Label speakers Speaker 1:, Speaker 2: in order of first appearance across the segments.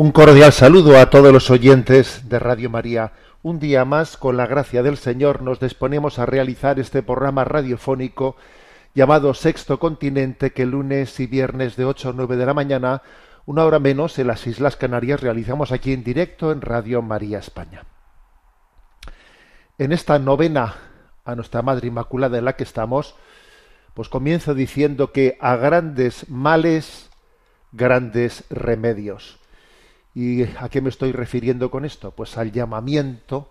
Speaker 1: Un cordial saludo a todos los oyentes de Radio María. Un día más, con la gracia del Señor, nos disponemos a realizar este programa radiofónico llamado Sexto Continente, que lunes y viernes de 8 a 9 de la mañana, una hora menos en las Islas Canarias, realizamos aquí en directo en Radio María España. En esta novena a nuestra Madre Inmaculada en la que estamos, pues comienzo diciendo que a grandes males, grandes remedios. ¿Y a qué me estoy refiriendo con esto? Pues al llamamiento,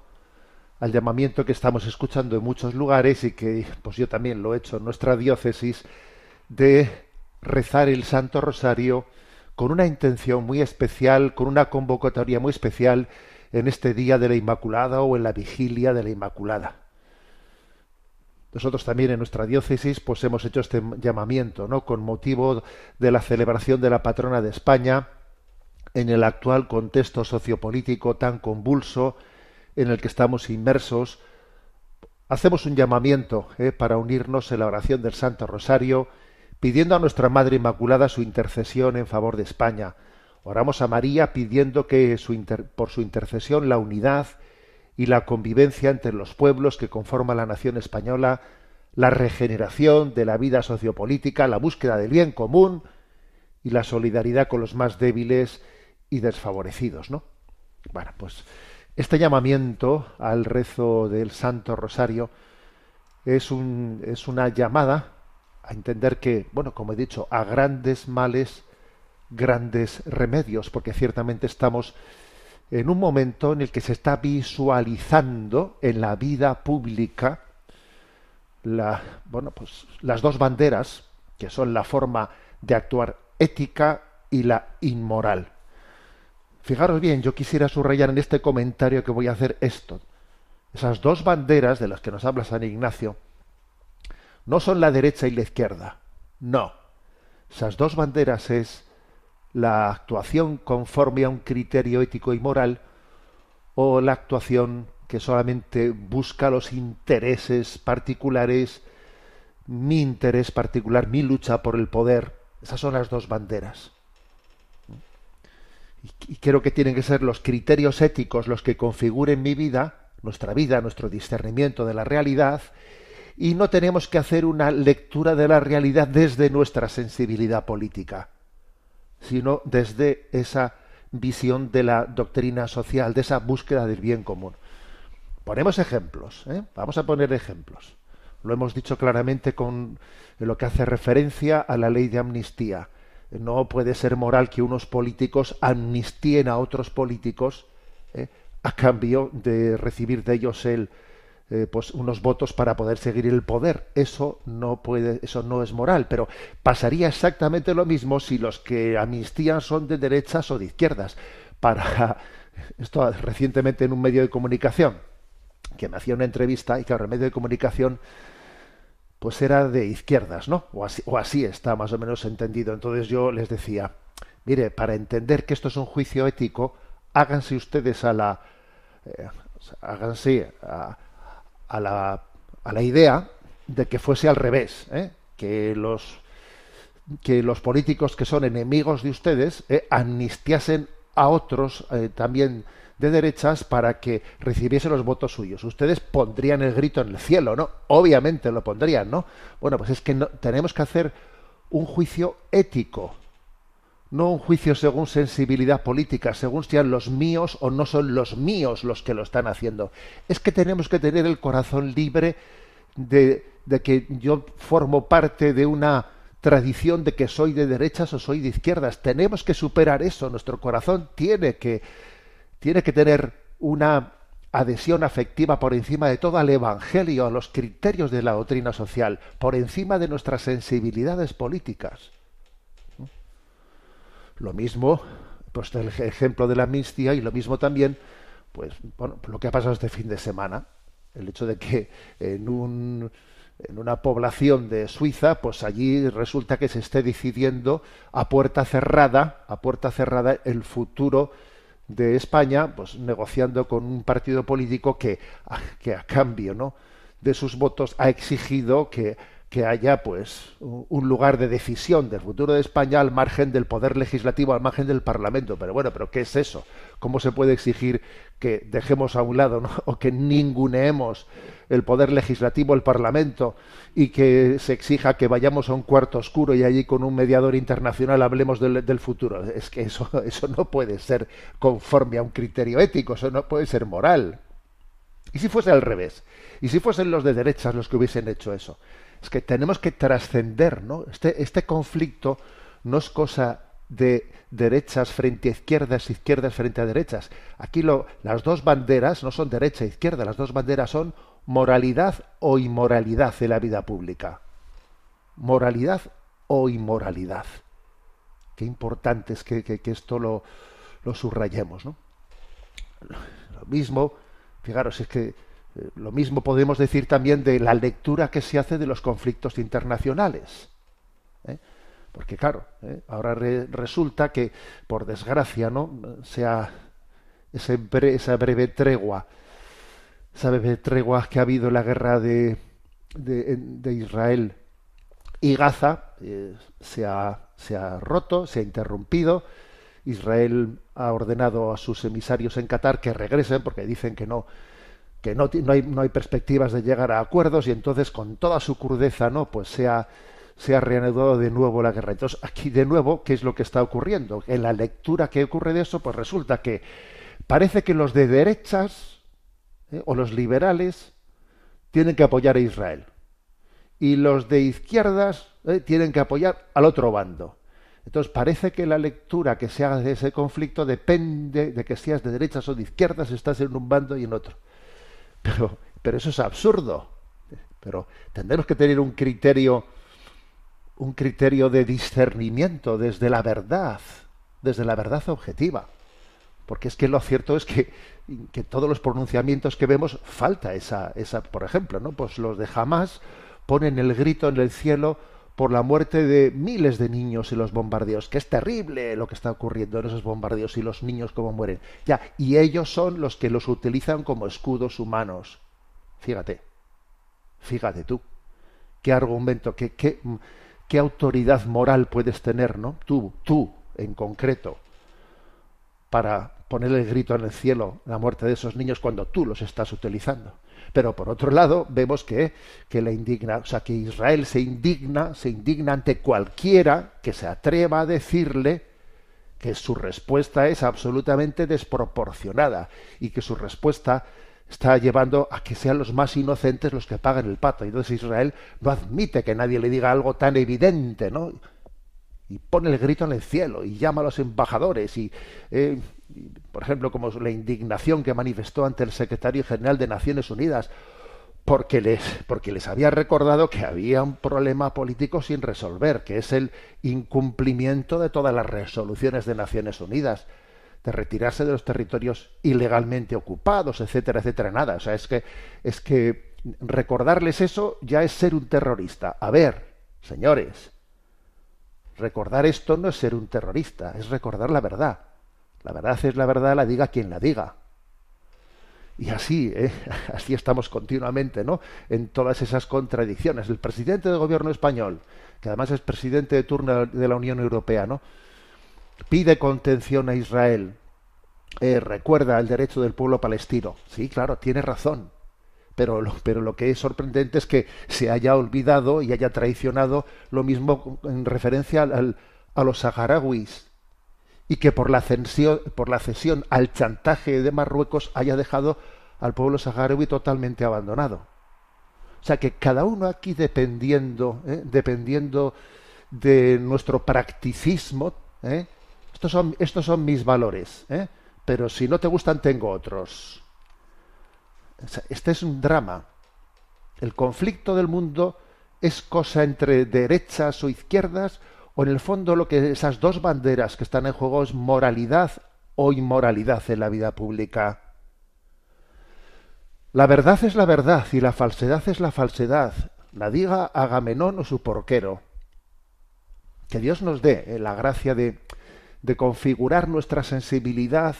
Speaker 1: al llamamiento que estamos escuchando en muchos lugares y que pues yo también lo he hecho en nuestra diócesis de rezar el Santo Rosario con una intención muy especial, con una convocatoria muy especial en este día de la Inmaculada o en la vigilia de la Inmaculada. Nosotros también en nuestra diócesis pues hemos hecho este llamamiento, ¿no? Con motivo de la celebración de la patrona de España, en el actual contexto sociopolítico tan convulso en el que estamos inmersos, hacemos un llamamiento eh, para unirnos en la oración del Santo Rosario, pidiendo a nuestra Madre Inmaculada su intercesión en favor de España. Oramos a María pidiendo que por su intercesión la unidad y la convivencia entre los pueblos que conforman la nación española, la regeneración de la vida sociopolítica, la búsqueda del bien común y la solidaridad con los más débiles y desfavorecidos, ¿no? Bueno, pues este llamamiento al rezo del Santo Rosario es, un, es una llamada a entender que, bueno, como he dicho, a grandes males, grandes remedios, porque ciertamente estamos en un momento en el que se está visualizando en la vida pública bueno, pues las dos banderas, que son la forma de actuar ética y la inmoral. Fijaros bien, yo quisiera subrayar en este comentario que voy a hacer esto. Esas dos banderas de las que nos habla San Ignacio no son la derecha y la izquierda. No. Esas dos banderas es la actuación conforme a un criterio ético y moral o la actuación que solamente busca los intereses particulares, mi interés particular, mi lucha por el poder. Esas son las dos banderas y creo que tienen que ser los criterios éticos los que configuren mi vida, nuestra vida, nuestro discernimiento de la realidad, y no tenemos que hacer una lectura de la realidad desde nuestra sensibilidad política, sino desde esa visión de la doctrina social, de esa búsqueda del bien común. Ponemos ejemplos, ¿eh? vamos a poner ejemplos. Lo hemos dicho claramente con lo que hace referencia a la ley de amnistía no puede ser moral que unos políticos amnistíen a otros políticos eh, a cambio de recibir de ellos el, eh, pues unos votos para poder seguir el poder. Eso no puede, eso no es moral. Pero pasaría exactamente lo mismo si los que amnistían son de derechas o de izquierdas. Para esto recientemente en un medio de comunicación que me hacía una entrevista y que el medio de comunicación pues era de izquierdas, ¿no? O así, o así está más o menos entendido. Entonces yo les decía, mire, para entender que esto es un juicio ético, háganse ustedes a la, eh, háganse a, la, a la idea de que fuese al revés, ¿eh? que los que los políticos que son enemigos de ustedes eh, amnistiasen a otros también de derechas para que recibiese los votos suyos. Ustedes pondrían el grito en el cielo, ¿no? Obviamente lo pondrían, ¿no? Bueno, pues es que no, tenemos que hacer un juicio ético, no un juicio según sensibilidad política, según sean los míos o no son los míos los que lo están haciendo. Es que tenemos que tener el corazón libre de, de que yo formo parte de una tradición de que soy de derechas o soy de izquierdas. Tenemos que superar eso. Nuestro corazón tiene que, tiene que tener una adhesión afectiva por encima de todo al Evangelio, a los criterios de la doctrina social, por encima de nuestras sensibilidades políticas. Lo mismo, pues el ejemplo de la amnistía y lo mismo también, pues bueno, lo que ha pasado este fin de semana, el hecho de que en un en una población de Suiza, pues allí resulta que se esté decidiendo a puerta cerrada, a puerta cerrada el futuro de España, pues negociando con un partido político que, que a cambio, ¿no? de sus votos ha exigido que que haya pues un lugar de decisión del futuro de España al margen del poder legislativo, al margen del Parlamento. Pero bueno, pero ¿qué es eso? ¿Cómo se puede exigir que dejemos a un lado o que ninguneemos el poder legislativo, el Parlamento, y que se exija que vayamos a un cuarto oscuro y allí con un mediador internacional hablemos del, del futuro? Es que eso, eso no puede ser conforme a un criterio ético, eso no puede ser moral. ¿Y si fuese al revés? ¿Y si fuesen los de derechas los que hubiesen hecho eso? Es que tenemos que trascender, ¿no? Este, este conflicto no es cosa de derechas frente a izquierdas, izquierdas frente a derechas. Aquí las dos banderas no son derecha e izquierda, las dos banderas son moralidad o inmoralidad en la vida pública. Moralidad o inmoralidad. Qué importante es que, esto lo, lo subrayemos, ¿no? Lo mismo, fijaros, es que lo mismo podemos decir también de la lectura que se hace de los conflictos internacionales. ¿eh? Porque claro, ¿eh? ahora resulta que, por desgracia, ¿no? sea esa breve tregua, esa breve tregua que ha habido en la guerra de, de, Israel y Gaza, se, ha, se ha roto, se ha interrumpido. Israel ha ordenado a sus emisarios en Qatar que regresen porque dicen que no que no, no, hay, no hay perspectivas de llegar a acuerdos y entonces con toda su crudeza no pues se ha, se ha reanudado de nuevo la guerra entonces aquí de nuevo qué es lo que está ocurriendo en la lectura que ocurre de eso pues resulta que parece que los de derechas ¿eh? o los liberales tienen que apoyar a Israel y los de izquierdas ¿eh? tienen que apoyar al otro bando entonces parece que la lectura que se haga de ese conflicto depende de que seas de derechas o de izquierdas, estás en un bando y en otro. Pero, pero eso es absurdo. Pero tendremos que tener un criterio, un criterio de discernimiento desde la verdad, desde la verdad objetiva. Porque es que lo cierto es que, que todos los pronunciamientos que vemos falta esa, esa, por ejemplo, ¿no? Pues los de Hamas ponen el grito en el cielo por la muerte de miles de niños y los bombardeos, que es terrible lo que está ocurriendo en esos bombardeos y los niños como mueren. Ya, y ellos son los que los utilizan como escudos humanos. Fíjate, fíjate tú, qué argumento, qué, qué, qué autoridad moral puedes tener, ¿no? Tú, tú, en concreto, para poner el grito en el cielo la muerte de esos niños cuando tú los estás utilizando. Pero por otro lado, vemos que, que la indigna, o sea, que Israel se indigna, se indigna ante cualquiera que se atreva a decirle que su respuesta es absolutamente desproporcionada y que su respuesta está llevando a que sean los más inocentes los que pagan el pato. Y entonces Israel no admite que nadie le diga algo tan evidente, ¿no? Y pone el grito en el cielo y llama a los embajadores y eh, por ejemplo, como la indignación que manifestó ante el secretario general de Naciones Unidas, porque les, porque les había recordado que había un problema político sin resolver, que es el incumplimiento de todas las resoluciones de Naciones Unidas, de retirarse de los territorios ilegalmente ocupados, etcétera, etcétera, nada. O sea, es que, es que recordarles eso ya es ser un terrorista. A ver, señores, recordar esto no es ser un terrorista, es recordar la verdad. La verdad es la verdad, la diga quien la diga. Y así, ¿eh? así estamos continuamente, ¿no? En todas esas contradicciones. El presidente del gobierno español, que además es presidente de turno de la Unión Europea, ¿no? Pide contención a Israel. Eh, recuerda el derecho del pueblo palestino. Sí, claro, tiene razón. Pero lo, pero lo que es sorprendente es que se haya olvidado y haya traicionado lo mismo en referencia al, a los saharauis, y que por la, cesión, por la cesión al chantaje de Marruecos haya dejado al pueblo saharaui totalmente abandonado. O sea que cada uno aquí dependiendo, ¿eh? dependiendo de nuestro practicismo. ¿eh? Estos, son, estos son mis valores, ¿eh? pero si no te gustan tengo otros. Este es un drama. El conflicto del mundo es cosa entre derechas o izquierdas, o en el fondo lo que esas dos banderas que están en juego es moralidad o inmoralidad en la vida pública. La verdad es la verdad y la falsedad es la falsedad. La diga Agamenón o su porquero. Que Dios nos dé eh, la gracia de, de configurar nuestra sensibilidad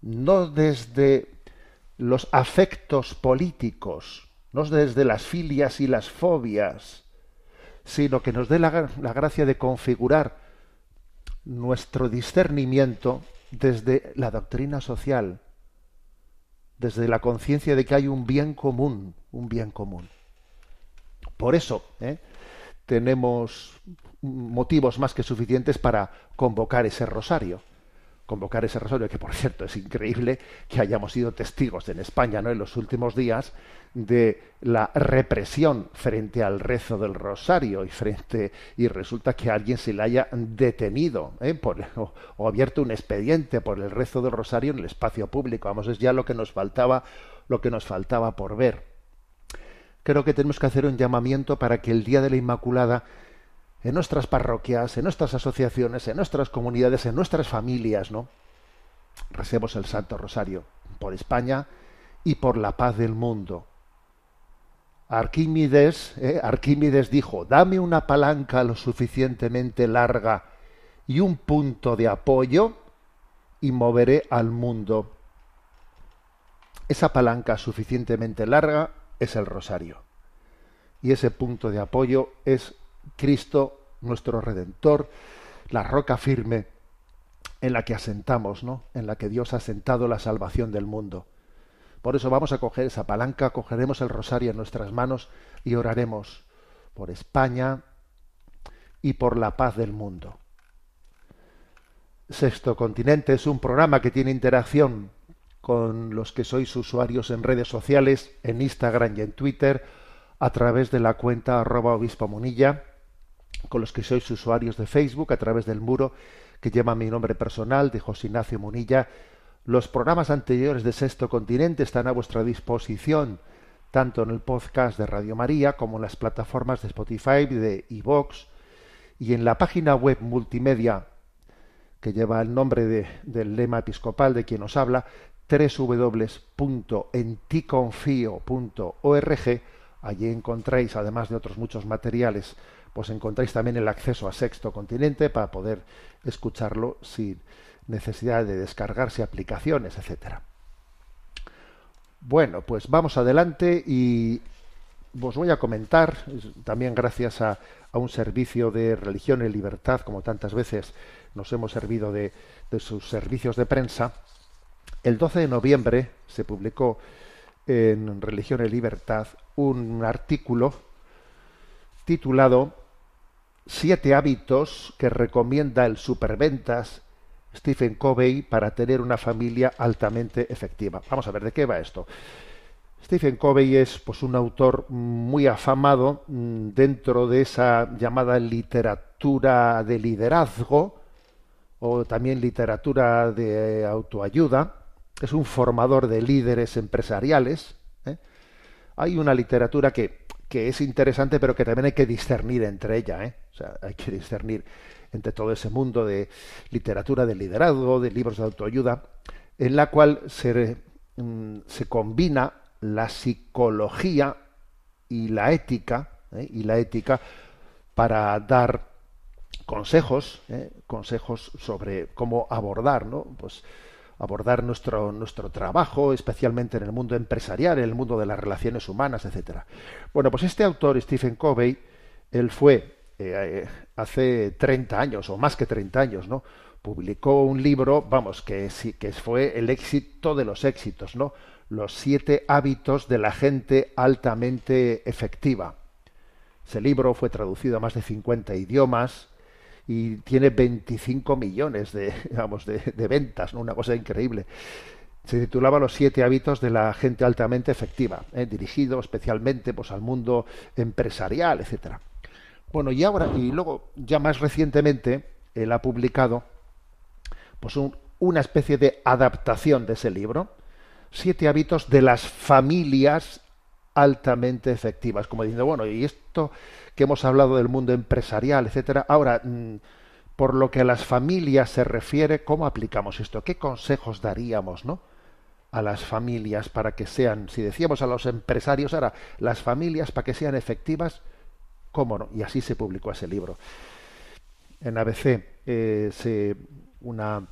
Speaker 1: no desde los afectos políticos, no desde las filias y las fobias, sino que nos dé la, la gracia de configurar nuestro discernimiento desde la doctrina social, desde la conciencia de que hay un bien común, un bien común. Por eso ¿eh? tenemos motivos más que suficientes para convocar ese rosario convocar ese rosario, que por cierto es increíble que hayamos sido testigos en España ¿no? en los últimos días de la represión frente al rezo del rosario y frente y resulta que alguien se le haya detenido ¿eh? por, o, abierto un expediente por el rezo del rosario en el espacio público. Vamos, es ya lo que nos faltaba, lo que nos faltaba por ver. Creo que tenemos que hacer un llamamiento para que el Día de la Inmaculada en nuestras parroquias, en nuestras asociaciones, en nuestras comunidades, en nuestras familias, ¿no? Recemos el Santo Rosario por España y por la paz del mundo. Arquímedes, ¿eh? Arquímedes dijo, dame una palanca lo suficientemente larga y un punto de apoyo y moveré al mundo. Esa palanca suficientemente larga es el rosario. Y ese punto de apoyo es Cristo, nuestro Redentor, la roca firme en la que asentamos, ¿no? En la que Dios ha sentado la salvación del mundo. Por eso vamos a coger esa palanca, cogeremos el rosario en nuestras manos y oraremos por España y por la paz del mundo. Sexto Continente es un programa que tiene interacción con los que sois usuarios en redes sociales, en Instagram y en Twitter, a través de la cuenta arroba obispo monilla con los que sois usuarios de Facebook a través del muro que lleva mi nombre personal de José Ignacio Munilla. Los programas anteriores de Sexto Continente están a vuestra disposición tanto en el podcast de Radio María como en las plataformas de Spotify, de iVox y en la página web multimedia que lleva el nombre de, del lema episcopal de quien os habla, www.enticonfio.org. Allí encontráis, además de otros muchos materiales pues encontráis también el acceso a Sexto Continente para poder escucharlo sin necesidad de descargarse aplicaciones, etcétera. Bueno, pues vamos adelante y os voy a comentar, también gracias a, un servicio de religión y libertad, como tantas veces nos hemos servido de, de sus servicios de prensa, el 12 de noviembre se publicó en Religión y Libertad un artículo titulado Siete hábitos que recomienda el superventas Stephen Covey para tener una familia altamente efectiva. Vamos a ver de qué va esto. Stephen Covey es pues un autor muy afamado mm, dentro de esa llamada literatura de liderazgo o también literatura de autoayuda. Es un formador de líderes empresariales. ¿eh? Hay una literatura que que es interesante, pero que también hay que discernir entre ella. ¿eh? O sea, hay que discernir entre todo ese mundo de literatura de liderazgo, de libros de autoayuda, en la cual se, mm, se combina la psicología y la ética, ¿eh? y la ética para dar consejos, ¿eh? consejos sobre cómo abordar, ¿no? Pues abordar nuestro, nuestro trabajo, especialmente en el mundo empresarial, en el mundo de las relaciones humanas, etcétera. Bueno, pues este autor, Stephen Covey, él fue eh, hace 30 años, o más que 30 años, ¿no? Publicó un libro, vamos, que, que fue el éxito de los éxitos, ¿no? Los siete hábitos de la gente altamente efectiva. Ese libro fue traducido a más de 50 idiomas, y tiene 25 millones de, de, ventas, ¿no? una cosa increíble. Se titulaba Los siete hábitos de la gente altamente efectiva, ¿eh? dirigido especialmente pues, al mundo empresarial, etcétera. Bueno, y ahora, y luego, ya más recientemente, él ha publicado pues una especie de adaptación de ese libro, Siete hábitos de las familias altamente efectivas, como diciendo, bueno, y esto que hemos hablado del mundo empresarial, etcétera, ahora, mm, por lo que a las familias se refiere, ¿cómo aplicamos esto? ¿Qué consejos daríamos, no? a las familias para que sean, si decíamos a los empresarios, ahora las familias para que sean efectivas, ¿Cómo no? Y así se publicó ese libro. En ABC, eh, se, una,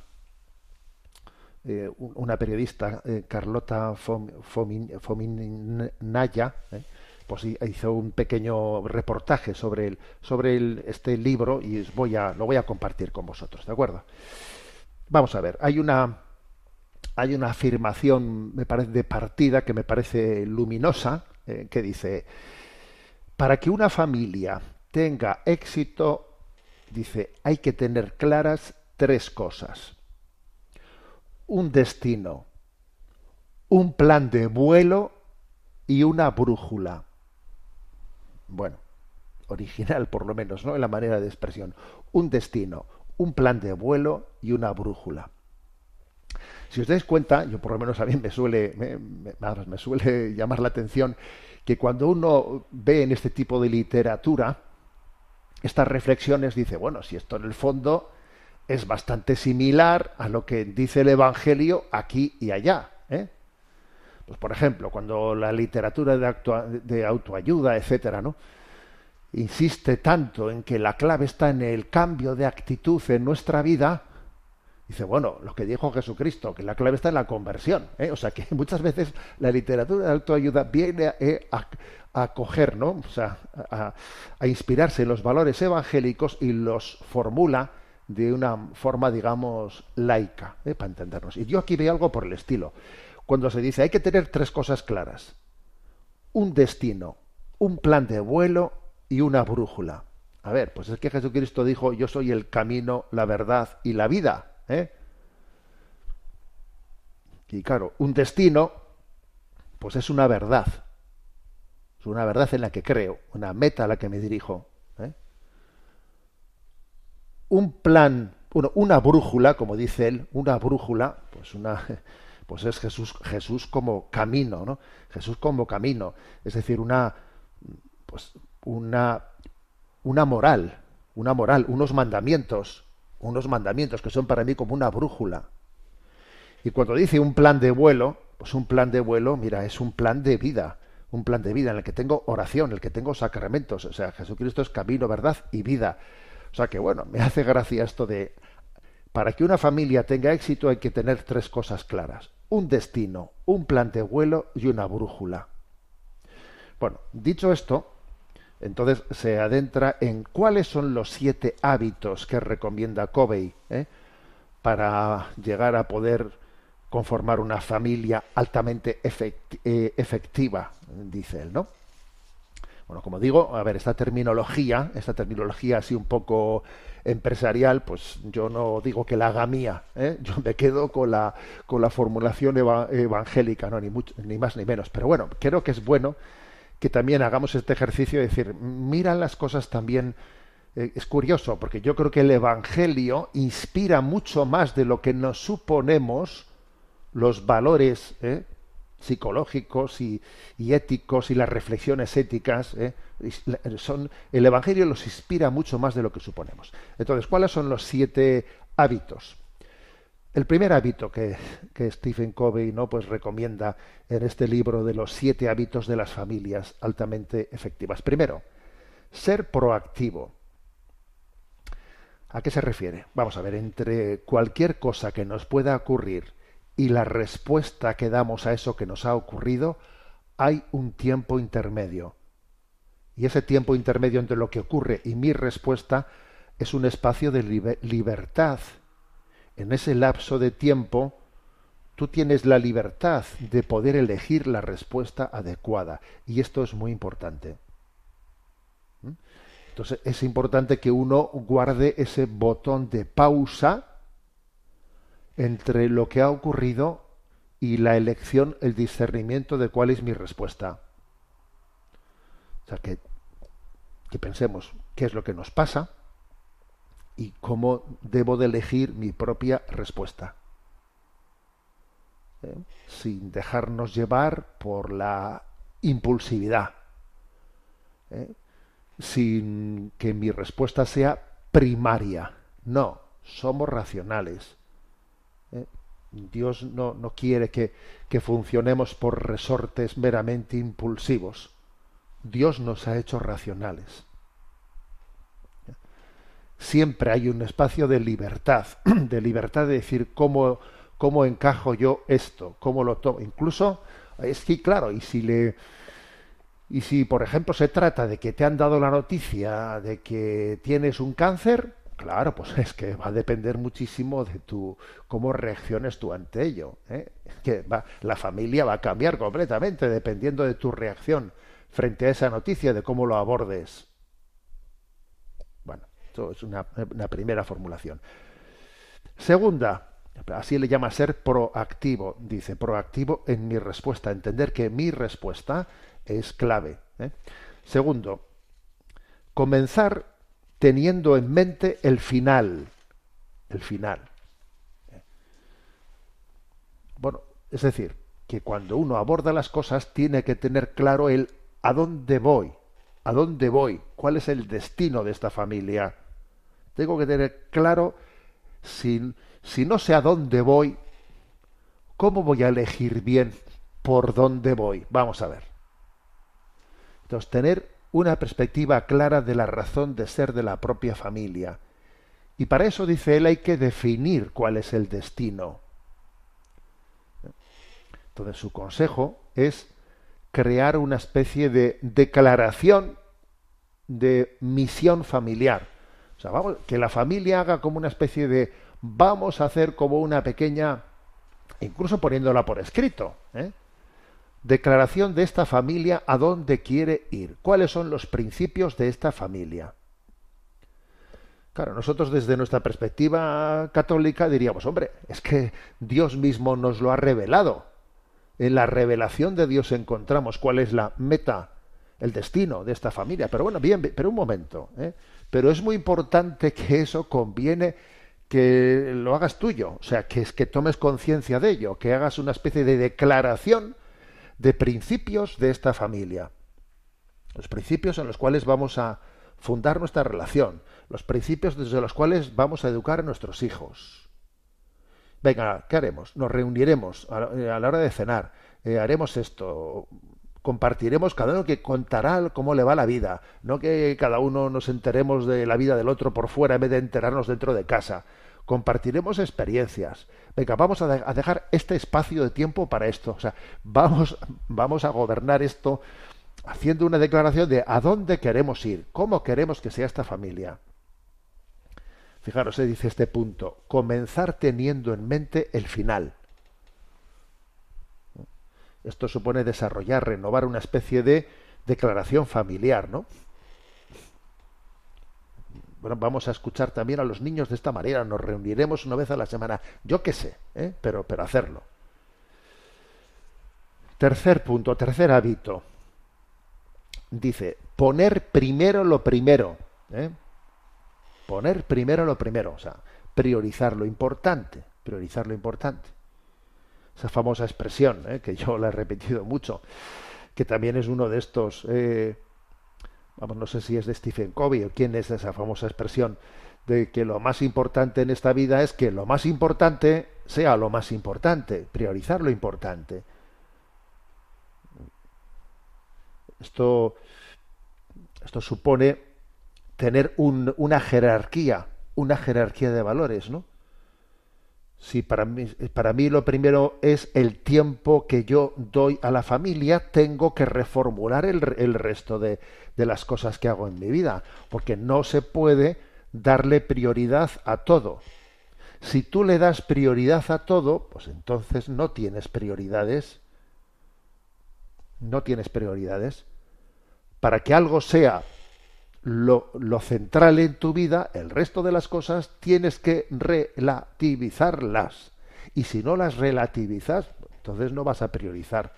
Speaker 1: eh, una periodista, eh, Carlota Fominaya, pues hizo un pequeño reportaje sobre, el, sobre este libro y voy a, lo voy a compartir con vosotros, ¿de acuerdo? Vamos a ver, hay una, hay una afirmación, me parece, de partida que me parece luminosa, que dice, para que una familia tenga éxito, dice, hay que tener claras tres cosas. Un destino, un plan de vuelo y una brújula. Bueno, original por lo menos, ¿no? En la manera de expresión. Un destino, un plan de vuelo y una brújula. Si os dais cuenta, yo por lo menos a mí me suele, me suele llamar la atención que cuando uno ve en este tipo de literatura estas reflexiones, dice, bueno, si esto en el fondo es bastante similar a lo que dice el Evangelio aquí y allá. ¿eh? Pues por ejemplo, cuando la literatura de, de autoayuda, etcétera, ¿no? insiste tanto en que la clave está en el cambio de actitud en nuestra vida, Dice, bueno, lo que dijo Jesucristo, que la clave está en la conversión. ¿eh? O sea, que muchas veces la literatura de autoayuda viene eh, a, coger, ¿no? O sea, a, inspirarse en los valores evangélicos y los formula de una forma, digamos, laica, ¿eh? para entendernos. Y yo aquí veo algo por el estilo. Cuando se dice, hay que tener tres cosas claras. Un destino, un plan de vuelo y una brújula. A ver, pues es que Jesucristo dijo, yo soy el camino, la verdad y la vida. ¿Eh? Y claro, un destino, pues es una verdad. Es una verdad en la que creo, una meta a la que me dirijo. ¿eh? Un plan, una brújula, como dice él, una brújula, pues una pues es Jesús, Jesús como camino, ¿no? Jesús como camino, es decir, una pues una una moral, una moral, unos mandamientos, unos mandamientos que son para mí como una brújula. Y cuando dice un plan de vuelo, pues un plan de vuelo, mira, es un plan de vida, un plan de vida en el que tengo oración, en el que tengo sacramentos, o sea, Jesucristo es camino, verdad y vida. O sea que bueno, me hace gracia esto de para que una familia tenga éxito hay que tener tres cosas claras: un destino, un plan de vuelo y una brújula. Bueno, dicho esto, entonces se adentra en cuáles son los siete hábitos que recomienda Covey ¿eh? para llegar a poder conformar una familia altamente eh, efectiva, dice él, ¿no? Bueno, como digo, a ver, esta terminología, esta terminología así un poco empresarial, pues yo no digo que la haga mía, ¿eh? yo me quedo con la, con la formulación evangélica, ¿no? ni, ni más ni menos. Pero bueno, creo que es bueno que también hagamos este ejercicio de decir, mira las cosas también. Eh, es curioso, porque yo creo que el Evangelio inspira mucho más de lo que nos suponemos los valores eh, psicológicos y, éticos y las reflexiones éticas. Eh, son, el Evangelio los inspira mucho más de lo que suponemos. Entonces, ¿cuáles son los siete hábitos? El primer hábito que, Stephen Covey ¿no? pues recomienda en este libro de los siete hábitos de las familias altamente efectivas. Primero, ser proactivo. ¿A qué se refiere? Vamos a ver, entre cualquier cosa que nos pueda ocurrir y la respuesta que damos a eso que nos ha ocurrido, hay un tiempo intermedio. Y ese tiempo intermedio entre lo que ocurre y mi respuesta es un espacio de libertad en ese lapso de tiempo, tú tienes la libertad de poder elegir la respuesta adecuada. Y esto es muy importante. ¿Mm? Entonces es importante que uno guarde ese botón de pausa entre lo que ha ocurrido y la elección, el discernimiento de cuál es mi respuesta. O sea que que pensemos qué es lo que nos pasa y cómo debo de elegir mi propia respuesta. ¿Eh? Sin dejarnos llevar por la impulsividad. ¿Eh? Sin que mi respuesta sea primaria. No, somos racionales. ¿Eh? Dios no, no quiere que, que funcionemos por resortes meramente impulsivos. Dios nos ha hecho racionales. Siempre hay un espacio de libertad, de libertad de decir cómo, cómo encajo yo esto, cómo lo tomo. Incluso, es que claro, y si le, y si por ejemplo se trata de que te han dado la noticia de que tienes un cáncer, Claro, pues es que va a depender muchísimo de tu cómo reacciones tú ante ello. ¿eh? Que va, la familia va a cambiar completamente dependiendo de tu reacción frente a esa noticia, de cómo lo abordes. Esto es una, primera formulación. Segunda, así le llama ser proactivo. Dice, proactivo en mi respuesta, entender que mi respuesta es clave. ¿eh? Segundo, comenzar teniendo en mente el final. El final. Bueno, es decir, que cuando uno aborda las cosas tiene que tener claro el a dónde voy, a dónde voy, cuál es el destino de esta familia. Tengo que tener claro si, si no sé a dónde voy, ¿cómo voy a elegir bien por dónde voy? Vamos a ver. Entonces, tener una perspectiva clara de la razón de ser de la propia familia. Y para eso, dice él, hay que definir cuál es el destino. Entonces, su consejo es crear una especie de declaración de misión familiar. Sea, vamos, que la familia haga como una especie de vamos a hacer como una pequeña, incluso poniéndola por escrito, ¿eh? Declaración de esta familia a dónde quiere ir. ¿Cuáles son los principios de esta familia? Claro, nosotros desde nuestra perspectiva católica diríamos, hombre, es que Dios mismo nos lo ha revelado. En la revelación de Dios encontramos cuál es la meta, el destino de esta familia. Pero bueno, bien, pero un momento. ¿eh? Pero es muy importante que eso conviene que lo hagas tuyo. O sea, que es que tomes conciencia de ello, que hagas una especie de declaración de principios de esta familia. Los principios en los cuales vamos a fundar nuestra relación, los principios desde los cuales vamos a educar a nuestros hijos. Venga, ¿qué haremos? Nos reuniremos a la hora de cenar, eh, haremos esto, compartiremos, cada uno que contará cómo le va la vida, no que cada uno nos enteremos de la vida del otro por fuera en vez de enterarnos dentro de casa compartiremos experiencias. Venga, vamos a, dejar este espacio de tiempo para esto. O sea, vamos, vamos a gobernar esto haciendo una declaración de a dónde queremos ir, cómo queremos que sea esta familia. Fijaros, se dice este punto, comenzar teniendo en mente el final. Esto supone desarrollar, renovar una especie de declaración familiar, ¿no? bueno, vamos a escuchar también a los niños de esta manera, nos reuniremos una vez a la semana, yo qué sé, ¿eh? pero, pero hacerlo. Tercer punto, tercer hábito. Dice, poner primero lo primero. ¿eh? Poner primero lo primero, o sea, priorizar lo importante, priorizar lo importante. Esa famosa expresión, ¿eh? que yo la he repetido mucho, que también es uno de estos vamos, no sé si es de Stephen Covey o quién es esa famosa expresión de que lo más importante en esta vida es que lo más importante sea lo más importante, priorizar lo importante. Esto, esto supone tener una jerarquía, una jerarquía de valores, ¿no? Si para mí, para mí lo primero es el tiempo que yo doy a la familia, tengo que reformular el, el resto de, de las cosas que hago en mi vida, porque no se puede darle prioridad a todo. Si tú le das prioridad a todo, pues entonces no tienes prioridades. No tienes prioridades. Para que algo sea lo, central en tu vida, el resto de las cosas tienes que relativizarlas. Y si no las relativizas, entonces no vas a priorizar.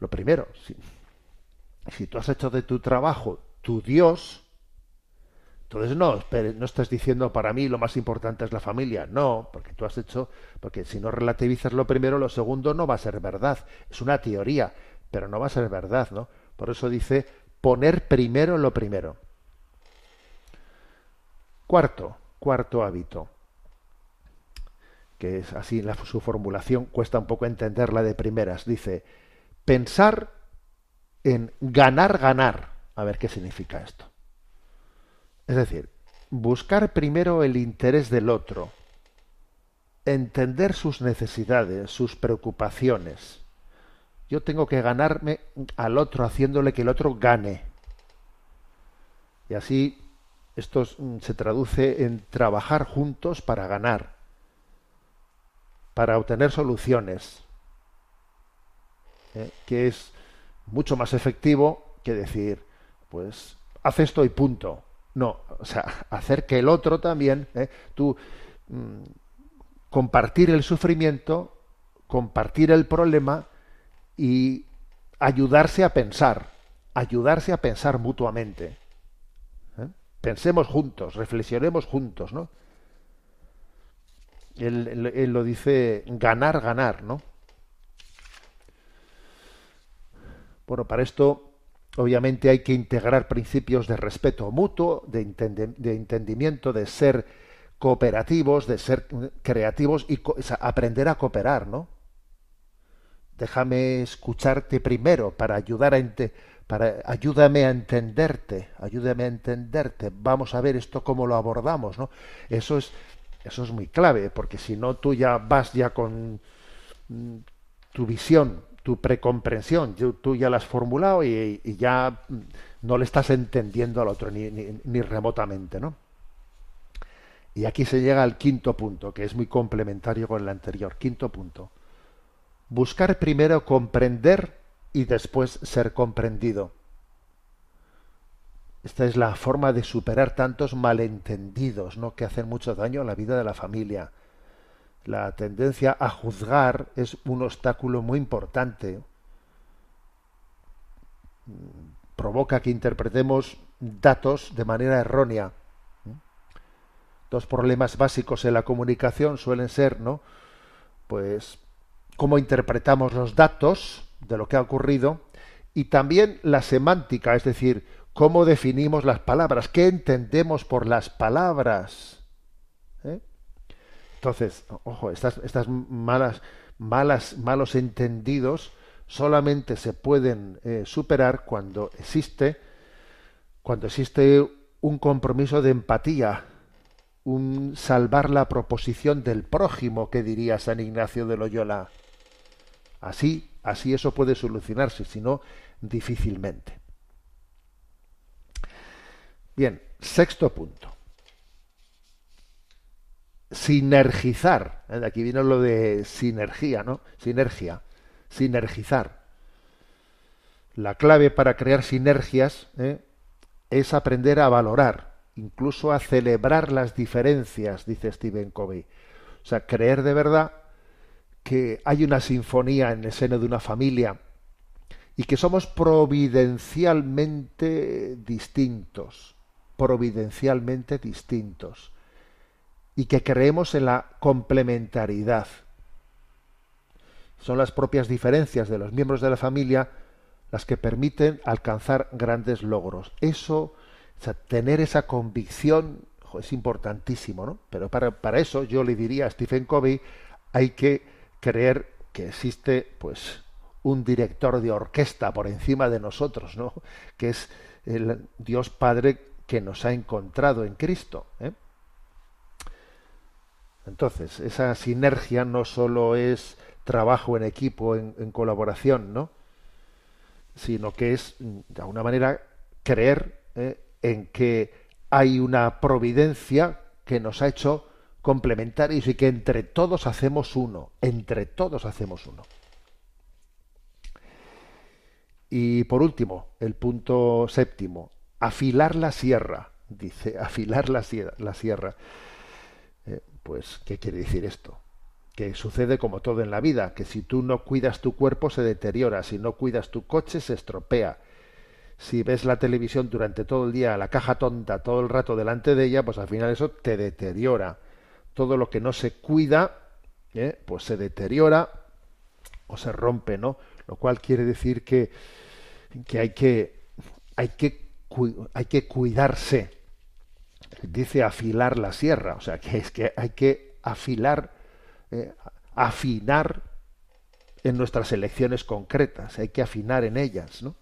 Speaker 1: Lo primero, si, si tú has hecho de tu trabajo tu Dios, entonces no, no estás diciendo para mí lo más importante es la familia. No, porque tú has hecho, porque si no relativizas lo primero, lo segundo no va a ser verdad. Es una teoría, pero no va a ser verdad, ¿no? Por eso dice poner primero lo primero. Cuarto, cuarto hábito, que es así la, su formulación, cuesta un poco entenderla de primeras. Dice, pensar en ganar, ganar. A ver qué significa esto. Es decir, buscar primero el interés del otro, entender sus necesidades, sus preocupaciones. Yo tengo que ganarme al otro haciéndole que el otro gane. Y así esto mm, se traduce en trabajar juntos para ganar, para obtener soluciones, ¿eh? que es mucho más efectivo que decir, pues, haz esto y punto. No, o sea, hacer que el otro también, ¿eh? tú, mm, compartir el sufrimiento, compartir el problema y ayudarse a pensar, ayudarse a pensar mutuamente. ¿eh? Pensemos juntos, reflexionemos juntos, ¿no? Él, lo dice ganar, ganar, ¿no? Bueno, para esto Obviamente hay que integrar principios de respeto mutuo, de, entendimiento, de ser cooperativos, de ser creativos y aprender a cooperar, ¿no? Déjame escucharte primero para ayudar a ayúdame a entenderte, ayúdame a entenderte. Vamos a ver esto cómo lo abordamos, ¿no? Eso es eso es muy clave, porque si no tú ya vas ya con mm, tu visión tu precomprensión, tú ya la has formulado y, ya no le estás entendiendo al otro ni, ni, remotamente, ¿no? Y aquí se llega al quinto punto, que es muy complementario con el anterior. Quinto punto. Buscar primero comprender y después ser comprendido. Esta es la forma de superar tantos malentendidos, ¿no? que hacen mucho daño a la vida de la familia la tendencia a juzgar es un obstáculo muy importante. Provoca que interpretemos datos de manera errónea. Dos problemas básicos en la comunicación suelen ser, ¿no? Pues cómo interpretamos los datos de lo que ha ocurrido y también la semántica, es decir, cómo definimos las palabras, qué entendemos por las palabras. Entonces, ojo, estas, estas malas, malas, malos entendidos solamente se pueden eh, superar cuando existe, cuando existe un compromiso de empatía, un salvar la proposición del prójimo, que diría San Ignacio de Loyola. Así, así eso puede solucionarse, si no, difícilmente. Bien, sexto punto sinergizar. ¿eh? Aquí viene lo de sinergia, ¿no? Sinergia. Sinergizar. La clave para crear sinergias ¿eh? es aprender a valorar, incluso a celebrar las diferencias, dice Stephen Covey. O sea, creer de verdad que hay una sinfonía en el seno de una familia y que somos providencialmente distintos, providencialmente distintos y que creemos en la complementariedad. Son las propias diferencias de los miembros de la familia las que permiten alcanzar grandes logros. Eso, tener esa convicción es importantísimo, ¿no? Pero para, para, eso yo le diría a Stephen Covey, hay que creer que existe, pues, un director de orquesta por encima de nosotros, ¿no? Que es el Dios Padre que nos ha encontrado en Cristo. ¿eh? Entonces, esa sinergia no solo es trabajo en equipo, en, colaboración, ¿no? sino que es, de alguna manera, creer ¿eh? en que hay una providencia que nos ha hecho complementarios y que entre todos hacemos uno, entre todos hacemos uno. Y por último, el punto séptimo, afilar la sierra, dice, afilar la sierra. La sierra. Pues, ¿qué quiere decir esto? Que sucede como todo en la vida, que si tú no cuidas tu cuerpo se deteriora, si no cuidas tu coche se estropea, si ves la televisión durante todo el día, la caja tonta todo el rato delante de ella, pues al final eso te deteriora. Todo lo que no se cuida, ¿eh? pues se deteriora o se rompe, ¿no? Lo cual quiere decir que, que hay que hay que hay que cuidarse. Dice afilar la sierra, o sea que es que hay que afilar, eh, afinar en nuestras elecciones concretas, hay que afinar en ellas, ¿no?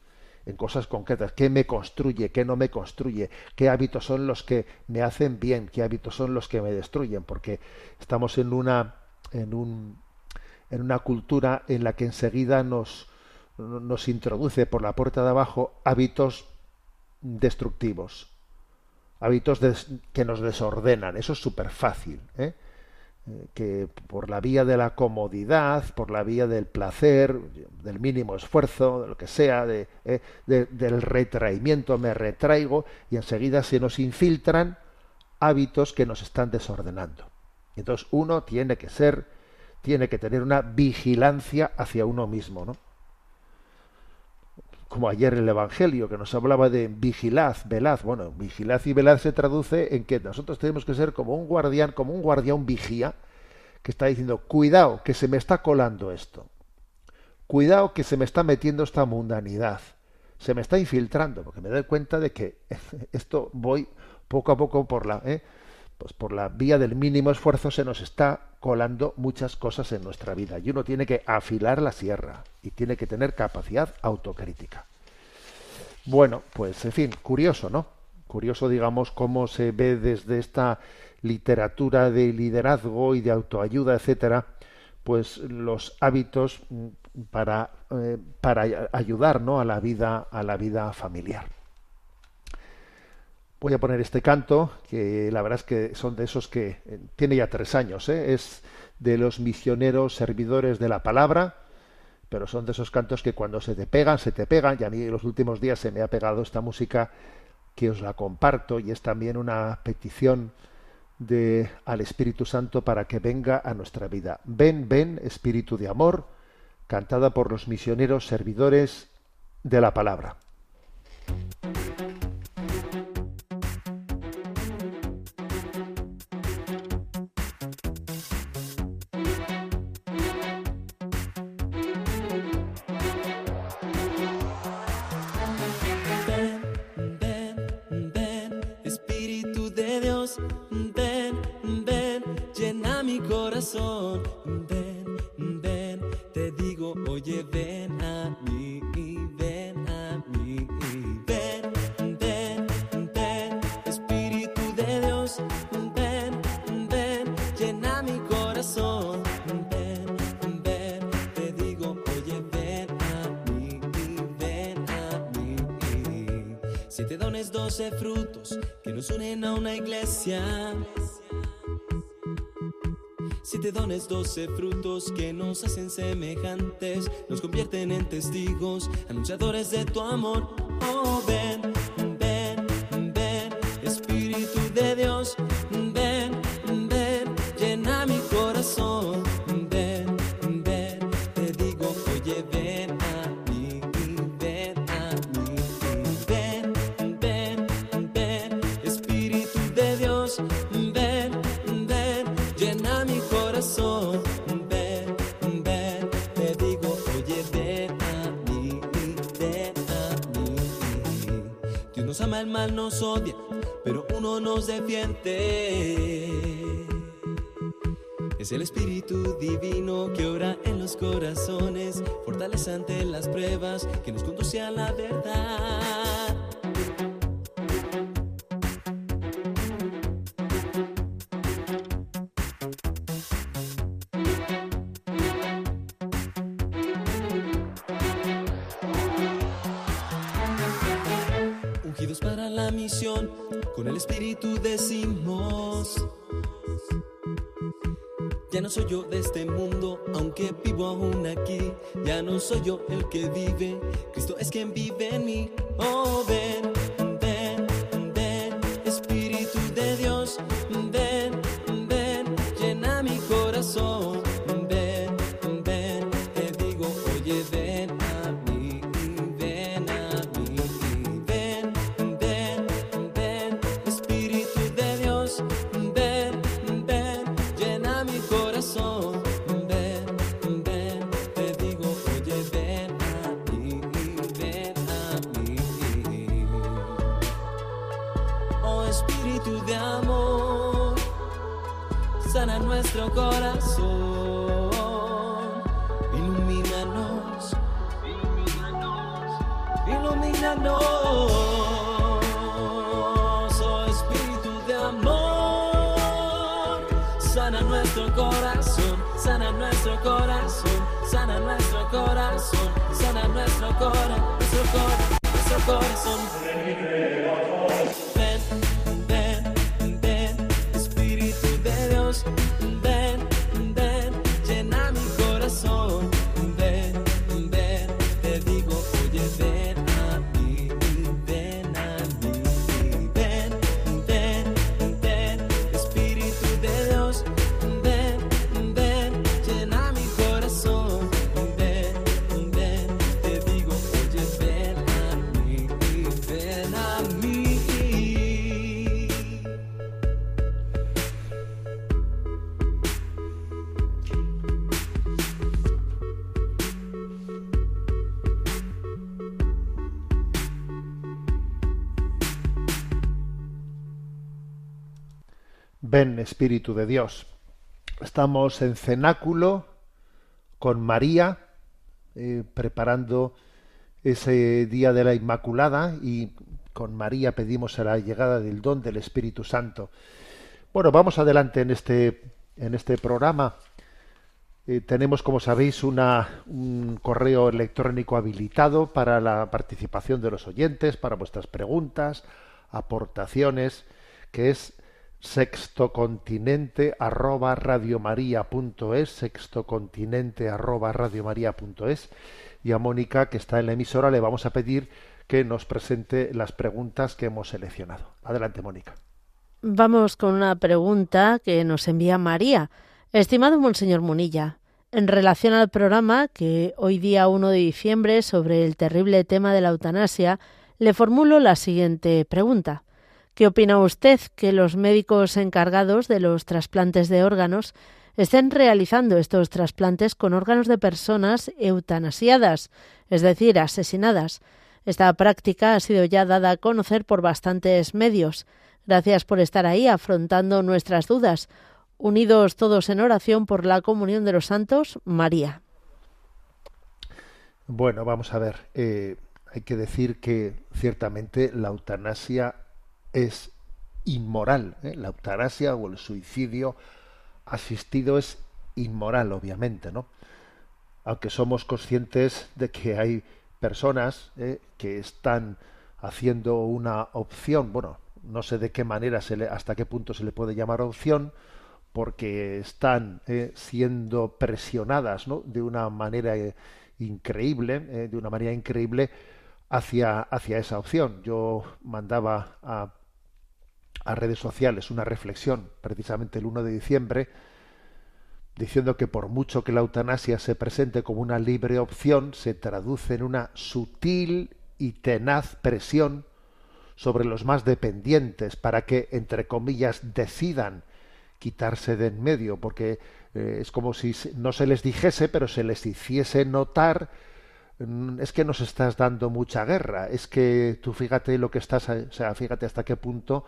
Speaker 1: En cosas concretas, qué me construye, qué no me construye, qué hábitos son los que me hacen bien, qué hábitos son los que me destruyen, porque estamos en una en un en una cultura en la que enseguida nos nos introduce por la puerta de abajo hábitos destructivos, hábitos que nos desordenan, eso es súper fácil, ¿eh? Que por la vía de la comodidad, por la vía del placer, del mínimo esfuerzo, de lo que sea, eh, del retraimiento, me retraigo y enseguida se nos infiltran hábitos que nos están desordenando. Entonces uno tiene que ser, tiene que tener una vigilancia hacia uno mismo, ¿no? Como ayer el Evangelio, que nos hablaba de vigilad, velad. Bueno, vigilad y velad se traduce en que nosotros tenemos que ser como un guardián, como un guardián vigía, que está diciendo, cuidado, que se me está colando esto. Cuidado que se me está metiendo esta mundanidad. Se me está infiltrando, porque me doy cuenta de que esto voy poco a poco por la, ¿eh? Pues por la vía del mínimo esfuerzo se nos está colando muchas cosas en nuestra vida y uno tiene que afilar la sierra y tiene que tener capacidad autocrítica. Bueno, pues en fin, curioso, ¿no? Curioso, digamos, cómo se ve desde esta literatura de liderazgo y de autoayuda, etcétera, pues los hábitos mm, para, eh, para ayudar ¿no? a la vida a la vida familiar. Voy a poner este canto, que la verdad es que son de esos que eh, tiene ya tres años, ¿eh? es de los misioneros servidores de la palabra, pero son de esos cantos que cuando se te pegan, se te pegan, y a mí en los últimos días se me ha pegado esta música que os la comparto y es también una petición de al Espíritu Santo para que venga a nuestra vida. Ven, ven, Espíritu de amor, cantada por los misioneros servidores de la palabra.
Speaker 2: Doce frutos que nos hacen semejantes, nos convierten en testigos, anunciadores de tu amor. Pero uno nos defiende. Es el Espíritu Divino que ora en los corazones, fortalece ante las pruebas, que nos conduce a la verdad. Yo el que vive, Ven, Espíritu de Dios.
Speaker 1: Estamos en cenáculo con María, eh, preparando ese día de la Inmaculada y con María pedimos la llegada del don del Espíritu Santo. Bueno, vamos adelante en este, en este programa. Eh, tenemos, como sabéis, una, un correo electrónico habilitado para la participación de los oyentes, para vuestras preguntas, aportaciones, que es sextocontinente arroba radiomaria.es, sextocontinente arroba radiomaria.es y a Mónica, que está en la emisora, le vamos a pedir que nos presente las preguntas que hemos seleccionado. Adelante, Mónica.
Speaker 3: Vamos con una pregunta que nos envía María. Estimado Monseñor Munilla, en relación al programa que hoy día 1 de diciembre sobre el terrible tema de la eutanasia, le formulo la siguiente pregunta. ¿Qué opina usted que los médicos encargados de los trasplantes de órganos estén realizando estos trasplantes con órganos de personas eutanasiadas, es decir, asesinadas? Esta práctica ha sido ya dada a conocer por bastantes medios. Gracias por estar ahí afrontando nuestras dudas. Unidos todos en oración por la comunión de los santos, María.
Speaker 1: Bueno, vamos a ver. eh, hay que decir que ciertamente la eutanasia es inmoral. ¿eh? La eutanasia o el suicidio asistido es inmoral, obviamente, ¿no? Aunque somos conscientes de que hay personas ¿eh? que están haciendo una opción, bueno, no sé de qué manera, hasta qué punto se le puede llamar opción, porque están eh, siendo presionadas, ¿no? De una manera increíble, de una manera increíble hacia, hacia esa opción. Yo mandaba a, a redes sociales una reflexión, precisamente el 1 de diciembre, diciendo que por mucho que la eutanasia se presente como una libre opción, se traduce en una sutil y tenaz presión sobre los más dependientes para que, entre comillas, decidan quitarse de en medio, porque eh, es como si no se les dijese, pero se les hiciese notar, mm, es que nos estás dando mucha guerra, es que tú fíjate lo que estás, o sea, fíjate hasta qué punto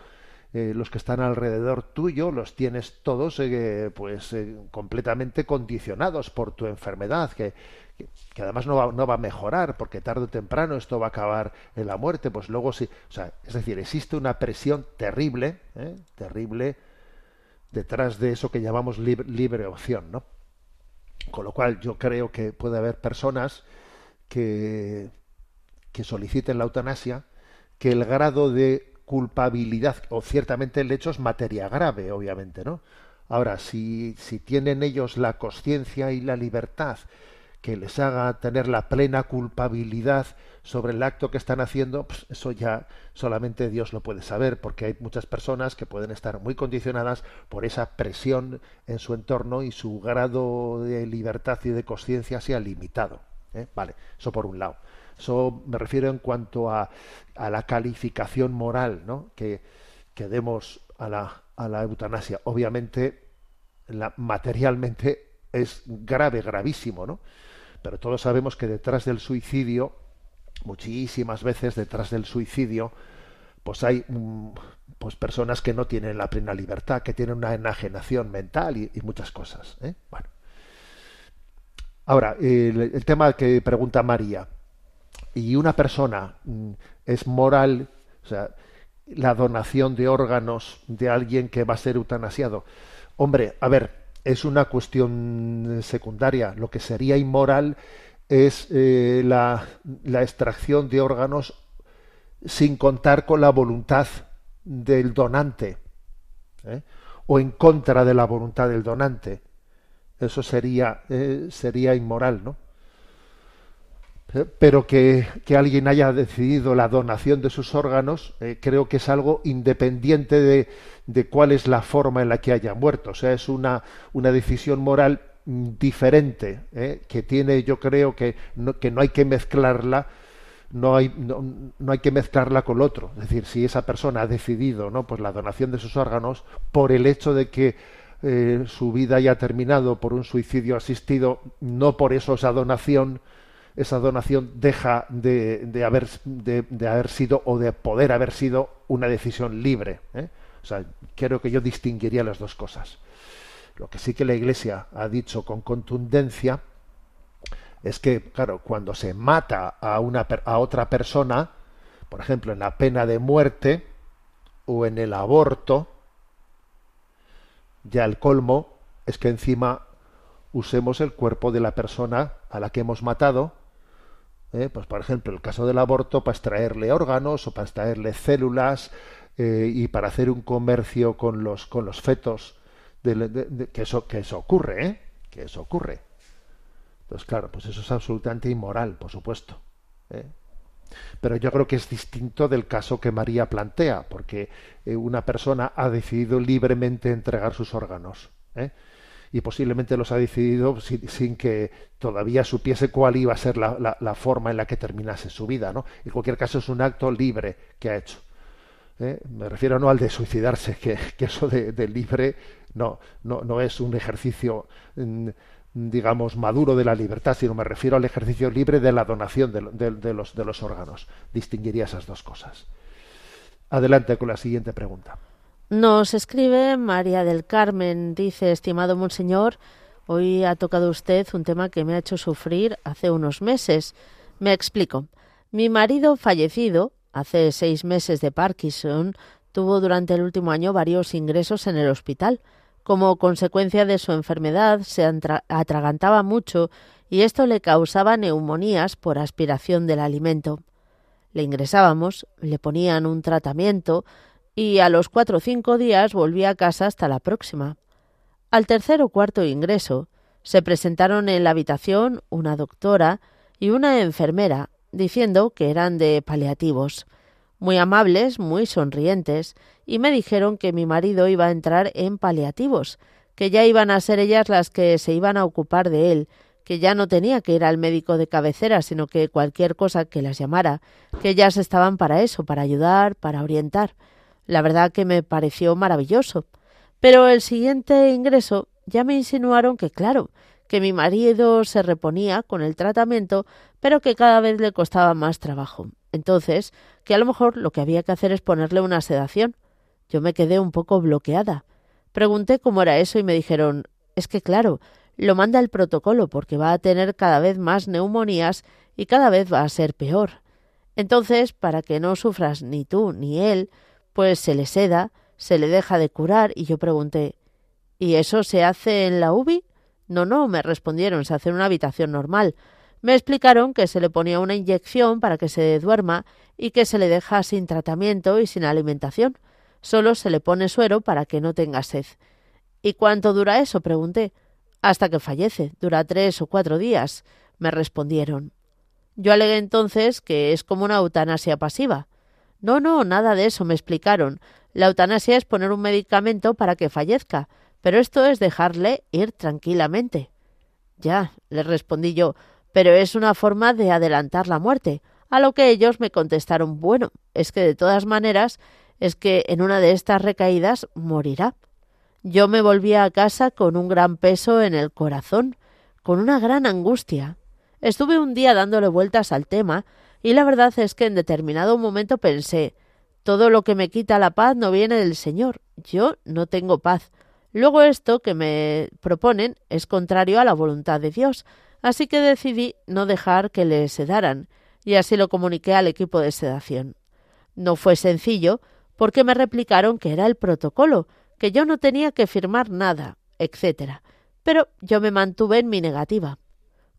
Speaker 1: eh, los que están alrededor tuyo los tienes todos eh, pues eh, completamente condicionados por tu enfermedad que, que, además no va, no va a mejorar porque tarde o temprano esto va a acabar en la muerte. Pues luego sí o sea es decir existe una presión terrible terrible detrás de eso que llamamos lib- libre opción no con lo cual yo creo que puede haber personas que que soliciten la eutanasia que el grado de culpabilidad o ciertamente el hecho es materia grave obviamente no ahora si si tienen ellos la conciencia y la libertad que les haga tener la plena culpabilidad sobre el acto que están haciendo pues eso ya solamente Dios lo puede saber porque hay muchas personas que pueden estar muy condicionadas por esa presión en su entorno y su grado de libertad y de conciencia sea limitado ¿eh? vale eso por un lado eso me refiero en cuanto a, a la calificación moral ¿no? que, que demos a la, a la eutanasia. Obviamente, materialmente es grave, gravísimo, ¿no? Pero todos sabemos que detrás del suicidio, muchísimas veces detrás del suicidio, pues hay mm, pues personas que no tienen la plena libertad, que tienen una enajenación mental y, muchas cosas. ¿eh? Bueno. Ahora, el, tema que pregunta María, y una persona mm, es moral, o sea, la donación de órganos de alguien que va a ser eutanasiado. Hombre, a ver, es una cuestión secundaria. Lo que sería inmoral es eh, la, la extracción de órganos sin contar con la voluntad del donante ¿eh? o en contra de la voluntad del donante. Eso sería, eh, sería inmoral, ¿no? Eh, pero que, que, alguien haya decidido la donación de sus órganos, creo que es algo independiente de, de, cuál es la forma en la que haya muerto. O sea, es una, una decisión moral diferente, que tiene, yo creo que no, que no hay que mezclarla no hay, no, no, hay que mezclarla con otro. Es decir, si esa persona ha decidido ¿no? pues la donación de sus órganos por el hecho de que eh, su vida haya terminado por un suicidio asistido, no por eso esa donación, esa donación deja de, de haber, de, haber sido o de poder haber sido una decisión libre. ¿eh? O sea, creo que yo distinguiría las dos cosas. Lo que sí que la Iglesia ha dicho con contundencia es que, claro, cuando se mata a, una, a otra persona, por ejemplo, en la pena de muerte o en el aborto, ya el colmo es que encima usemos el cuerpo de la persona a la que hemos matado, ¿eh? pues por ejemplo, el caso del aborto, para extraerle órganos o para extraerle células eh, y para hacer un comercio con los, con los fetos, que, eso, que eso ocurre, ¿eh? que eso ocurre. Entonces, claro, pues eso es absolutamente inmoral, por supuesto. ¿eh? Pero yo creo que es distinto del caso que María plantea, porque eh, una persona ha decidido libremente entregar sus órganos. ¿eh? Y posiblemente los ha decidido sin, que todavía supiese cuál iba a ser la, forma en la que terminase su vida. ¿no? En cualquier caso, es un acto libre que ha hecho. Me refiero no al de suicidarse, que, eso de, libre no, no, no es un ejercicio mm, digamos, maduro de la libertad, sino me refiero al ejercicio libre de la donación de, los, de los órganos. Distinguiría esas dos cosas. Adelante con la siguiente pregunta.
Speaker 3: Nos escribe María del Carmen, dice, estimado Monseñor, hoy ha tocado usted un tema que me ha hecho sufrir hace unos meses. Me explico. Mi marido fallecido, hace seis meses de Parkinson, tuvo durante el último año varios ingresos en el hospital. Como consecuencia de su enfermedad se atragantaba mucho y esto le causaba neumonías por aspiración del alimento. Le ingresábamos, le ponían un tratamiento y a los cuatro o cinco días volvía a casa hasta la próxima. Al tercer o cuarto ingreso se presentaron en la habitación una doctora y una enfermera diciendo que eran de paliativos muy amables, muy sonrientes, y me dijeron que mi marido iba a entrar en paliativos, que ya iban a ser ellas las que se iban a ocupar de él, que ya no tenía que ir al médico de cabecera, sino que cualquier cosa que las llamara, que ellas estaban para eso, para ayudar, para orientar. La verdad que me pareció maravilloso. Pero el siguiente ingreso ya me insinuaron que, claro, que mi marido se reponía con el tratamiento, pero que cada vez le costaba más trabajo. Entonces, que a lo mejor lo que había que hacer es ponerle una sedación. Yo me quedé un poco bloqueada. Pregunté cómo era eso y me dijeron es que claro, lo manda el protocolo porque va a tener cada vez más neumonías y cada vez va a ser peor. Entonces, para que no sufras ni tú ni él, pues se le seda, se le deja de curar y yo pregunté ¿Y eso se hace en la UBI? No, no, me respondieron, se hace en una habitación normal. Me explicaron que se le ponía una inyección para que se duerma y que se le deja sin tratamiento y sin alimentación. Solo se le pone suero para que no tenga sed. ¿Y cuánto dura eso? pregunté. Hasta que fallece. Dura tres o cuatro días, me respondieron. Yo alegué entonces que es como una eutanasia pasiva. No, no, nada de eso, me explicaron. La eutanasia es poner un medicamento para que fallezca, pero esto es dejarle ir tranquilamente. Ya, le respondí yo, pero es una forma de adelantar la muerte, a lo que ellos me contestaron bueno, es que de todas maneras es que en una de estas recaídas morirá. Yo me volví a casa con un gran peso en el corazón, con una gran angustia. Estuve un día dándole vueltas al tema, y la verdad es que en determinado momento pensé todo lo que me quita la paz no viene del Señor. Yo no tengo paz. Luego esto que me proponen es contrario a la voluntad de Dios, así que decidí no dejar que le sedaran, y así lo comuniqué al equipo de sedación. No fue sencillo, porque me replicaron que era el protocolo, que yo no tenía que firmar nada, etc. Pero yo me mantuve en mi negativa.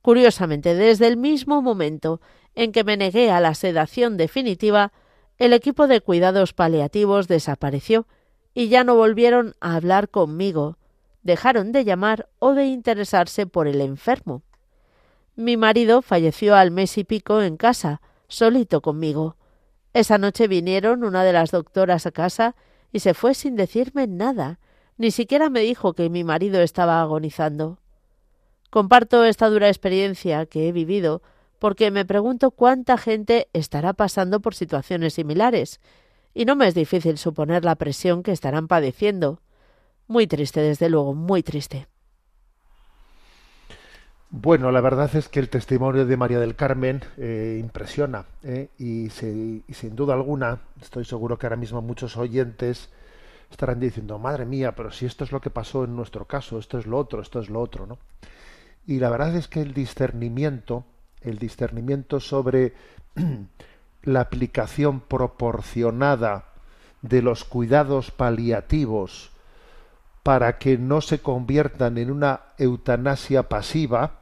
Speaker 3: Curiosamente, desde el mismo momento en que me negué a la sedación definitiva, el equipo de cuidados paliativos desapareció y ya no volvieron a hablar conmigo, dejaron de llamar o de interesarse por el enfermo. Mi marido falleció al mes y pico en casa, solito conmigo. Esa noche vinieron una de las doctoras a casa y se fue sin decirme nada, ni siquiera me dijo que mi marido estaba agonizando. Comparto esta dura experiencia que he vivido porque me pregunto cuánta gente estará pasando por situaciones similares, y no me es difícil suponer la presión que estarán padeciendo. Muy triste, desde luego, muy triste.
Speaker 1: Bueno, la verdad es que el testimonio de María del Carmen eh, impresiona eh, y, sin duda alguna estoy seguro que ahora mismo muchos oyentes estarán diciendo, madre mía, pero si esto es lo que pasó en nuestro caso, esto es lo otro, esto es lo otro, ¿no? Y la verdad es que el discernimiento, el discernimiento sobre la aplicación proporcionada de los cuidados paliativos para que no se conviertan en una eutanasia pasiva,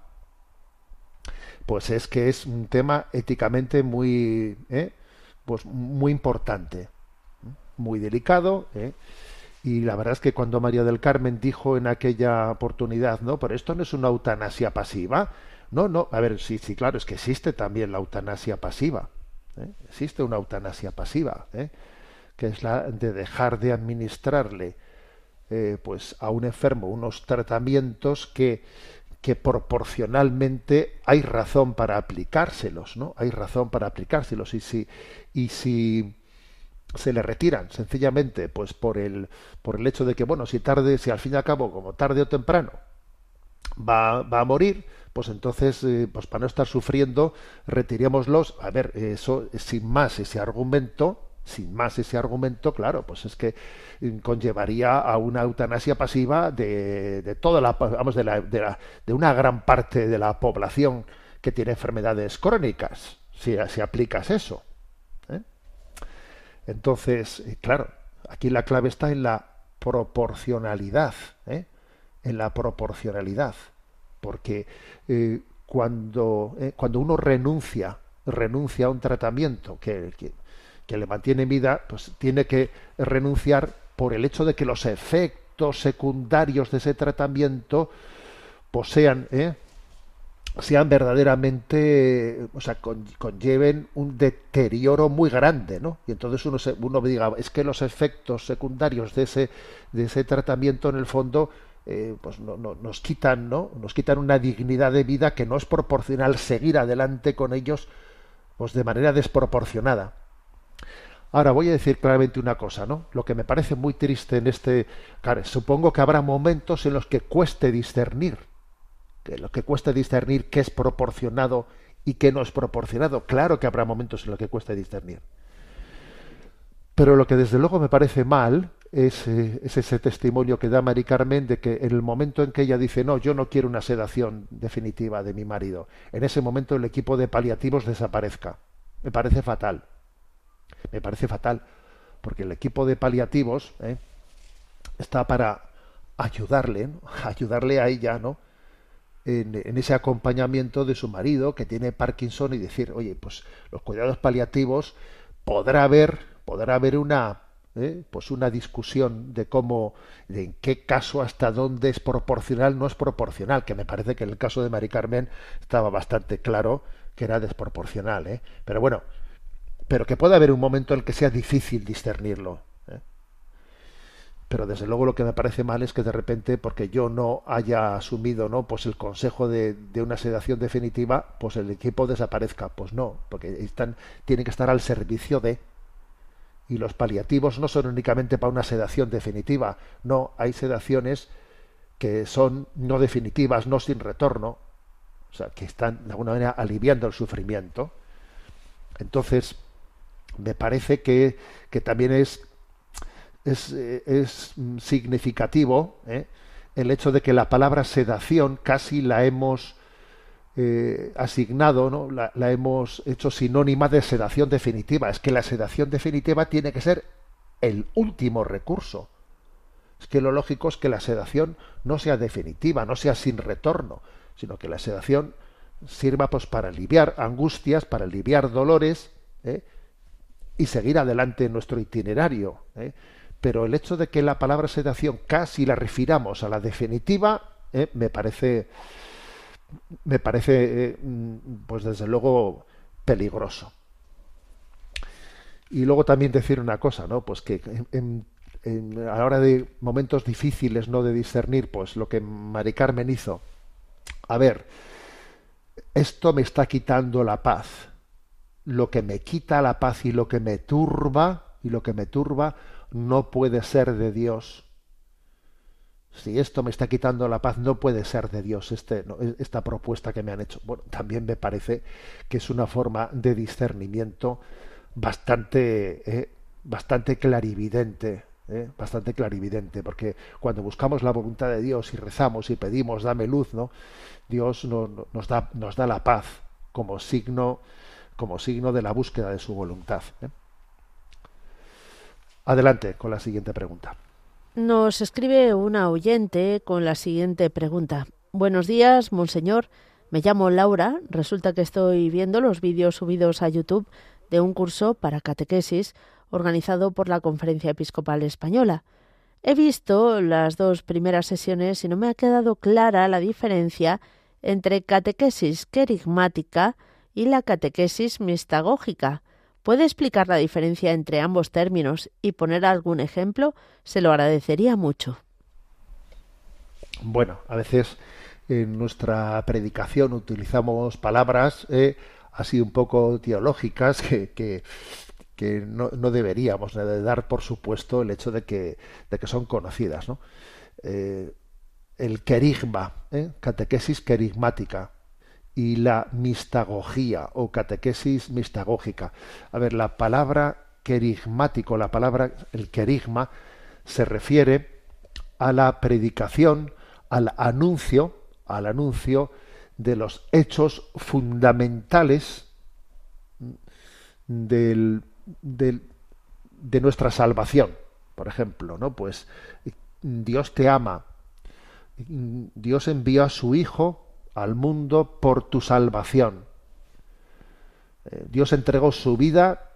Speaker 1: pues es que es un tema éticamente muy, ¿eh? pues muy importante, muy delicado. ¿eh? Y la verdad es que cuando María del Carmen dijo en aquella oportunidad, no, pero esto no es una eutanasia pasiva. No, no, a ver, sí, sí, claro, es que existe también la eutanasia pasiva. ¿eh? Existe una eutanasia pasiva, que es la de dejar de administrarle pues a un enfermo unos tratamientos que que proporcionalmente hay razón para aplicárselos, ¿no? Hay razón para aplicárselos y si y si se le retiran sencillamente pues por el por el hecho de que bueno si tarde si al fin y al cabo como tarde o temprano va, va a morir pues entonces eh, pues para no estar sufriendo retirémoslos a ver eso sin más ese argumento sin más ese argumento, claro, pues es que mm, conllevaría a una eutanasia pasiva de, toda la, vamos, de, la, de, una gran parte de la población que tiene enfermedades crónicas, si, aplicas eso. ¿eh? Entonces, eh, claro, aquí la clave está en la proporcionalidad, ¿eh? en la proporcionalidad, porque eh, cuando, eh, cuando uno renuncia, renuncia a un tratamiento que, que que le mantiene en vida, pues tiene que renunciar por el hecho de que los efectos secundarios de ese tratamiento pues sean, ¿eh? sean verdaderamente, o sea, conlleven un deterioro muy grande, ¿no? Y entonces uno, se, uno diga, es que los efectos secundarios de ese, de ese tratamiento en el fondo eh, pues no, no, nos quitan, ¿no? Nos quitan una dignidad de vida que no es proporcional seguir adelante con ellos pues de manera desproporcionada. Ahora voy a decir claramente una cosa, ¿no? Lo que me parece muy triste en este, supongo que habrá momentos en los que cueste discernir, que lo que cueste discernir qué es proporcionado y qué no es proporcionado. Claro que habrá momentos en los que cueste discernir. Pero lo que desde luego me parece mal es, es, ese testimonio que da Mari Carmen de que en el momento en que ella dice no, yo no quiero una sedación definitiva de mi marido, en ese momento el equipo de paliativos desaparezca. Me parece fatal me parece fatal, porque el equipo de paliativos ¿eh? está para ayudarle, ayudarle a ella, ¿no? En, ese acompañamiento de su marido que tiene Parkinson y decir, oye, pues los cuidados paliativos podrá haber, podrá haber una, ¿eh? pues una discusión de cómo, de en qué caso, hasta dónde es proporcional, no es proporcional, que me parece que en el caso de Mari Carmen estaba bastante claro que era desproporcional, ¿eh? pero bueno, pero que puede haber un momento en el que sea difícil discernirlo. ¿eh? Pero desde luego lo que me parece mal es que de repente, porque yo no haya asumido ¿no? pues el consejo de, de una sedación definitiva, pues el equipo desaparezca. Pues no, porque están, tienen que estar al servicio de. Y los paliativos no son únicamente para una sedación definitiva, no, hay sedaciones que son no definitivas, no sin retorno, o sea, que están de alguna manera aliviando el sufrimiento. Entonces, me parece que, que también es, es, eh, es significativo ¿eh? el hecho de que la palabra sedación casi la hemos eh, asignado, ¿no? La, hemos hecho sinónima de sedación definitiva. Es que la sedación definitiva tiene que ser el último recurso. Es que lo lógico es que la sedación no sea definitiva, no sea sin retorno, sino que la sedación sirva pues para aliviar angustias, para aliviar dolores ¿eh? y seguir adelante en nuestro itinerario. ¿eh? Pero el hecho de que la palabra sedación casi la refiramos a la definitiva, me parece, me parece, pues desde luego peligroso. Y luego también decir una cosa, ¿no? Pues que en, en, a la hora de momentos difíciles, ¿no? De discernir, pues lo que Mari Carmen hizo. A ver, esto me está quitando la paz. Lo que me quita la paz y lo que me turba, y lo que me turba, no puede ser de Dios. Si esto me está quitando la paz, no puede ser de Dios este, no, esta propuesta que me han hecho. Bueno, también me parece que es una forma de discernimiento bastante, eh, bastante clarividente, ¿eh? bastante clarividente, porque cuando buscamos la voluntad de Dios y rezamos y pedimos, dame luz, ¿no? Dios no, nos, da, nos da la paz como signo, como signo de la búsqueda de su voluntad. ¿eh? Adelante con la siguiente pregunta.
Speaker 3: Nos escribe una oyente con la siguiente pregunta. Buenos días, monseñor. Me llamo Laura. Resulta que estoy viendo los vídeos subidos a YouTube de un curso para catequesis organizado por la Conferencia Episcopal Española. He visto las dos primeras sesiones y no me ha quedado clara la diferencia entre catequesis querigmática y la catequesis mistagógica. ¿Puede explicar la diferencia entre ambos términos y poner algún ejemplo? Se lo agradecería mucho.
Speaker 1: Bueno, a veces en nuestra predicación utilizamos palabras eh, así un poco teológicas que, que, no, deberíamos de dar por supuesto el hecho de que, de que son conocidas. ¿no? Eh, el querigma, ¿eh? catequesis querigmática, y la mistagogía o catequesis mistagógica. A ver, la palabra querigmático, la palabra, el querigma, se refiere a la predicación, al anuncio, al anuncio de los hechos fundamentales del, del, de nuestra salvación. Por ejemplo, ¿no? Pues Dios te ama, Dios envió a su Hijo al mundo por tu salvación. Eh, Dios entregó su vida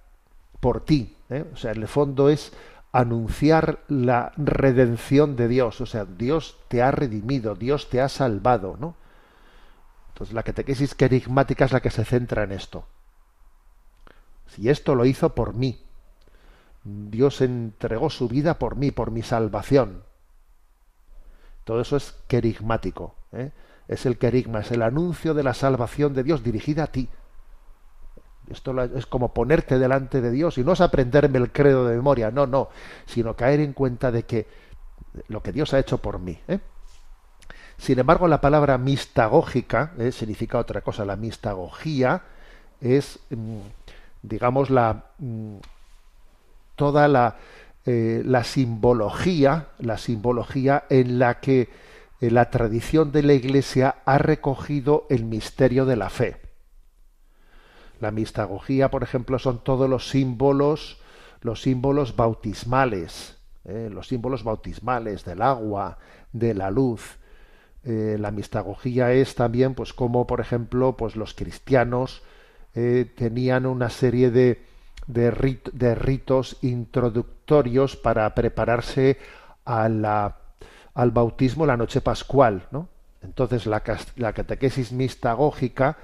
Speaker 1: por ti. ¿eh? O sea, en el fondo es anunciar la redención de Dios. O sea, Dios te ha redimido, Dios te ha salvado, ¿no? Entonces la catequesis querigmática es la que se centra en esto. Si esto lo hizo por mí, Dios entregó su vida por mí, por mi salvación. Todo eso es querigmático. ¿eh? Es el querigma, es el anuncio de la salvación de Dios dirigida a ti. Esto es como ponerte delante de Dios y no es aprenderme el credo de memoria, no, no, sino caer en cuenta de que lo que Dios ha hecho por mí. ¿eh? Sin embargo, la palabra mistagógica ¿eh? significa otra cosa. La mistagogía es, mm, digamos, la mm, toda la eh, la simbología, la simbología en la que la tradición de la Iglesia ha recogido el misterio de la fe. La mistagogía, por ejemplo, son todos los símbolos, los símbolos bautismales, eh, los símbolos bautismales del agua, de la luz. la mistagogía es también, pues, como, por ejemplo, pues los cristianos tenían una serie de, de, ritos introductorios para prepararse a la, al bautismo la noche pascual. ¿no? Entonces la, catequesis mistagógica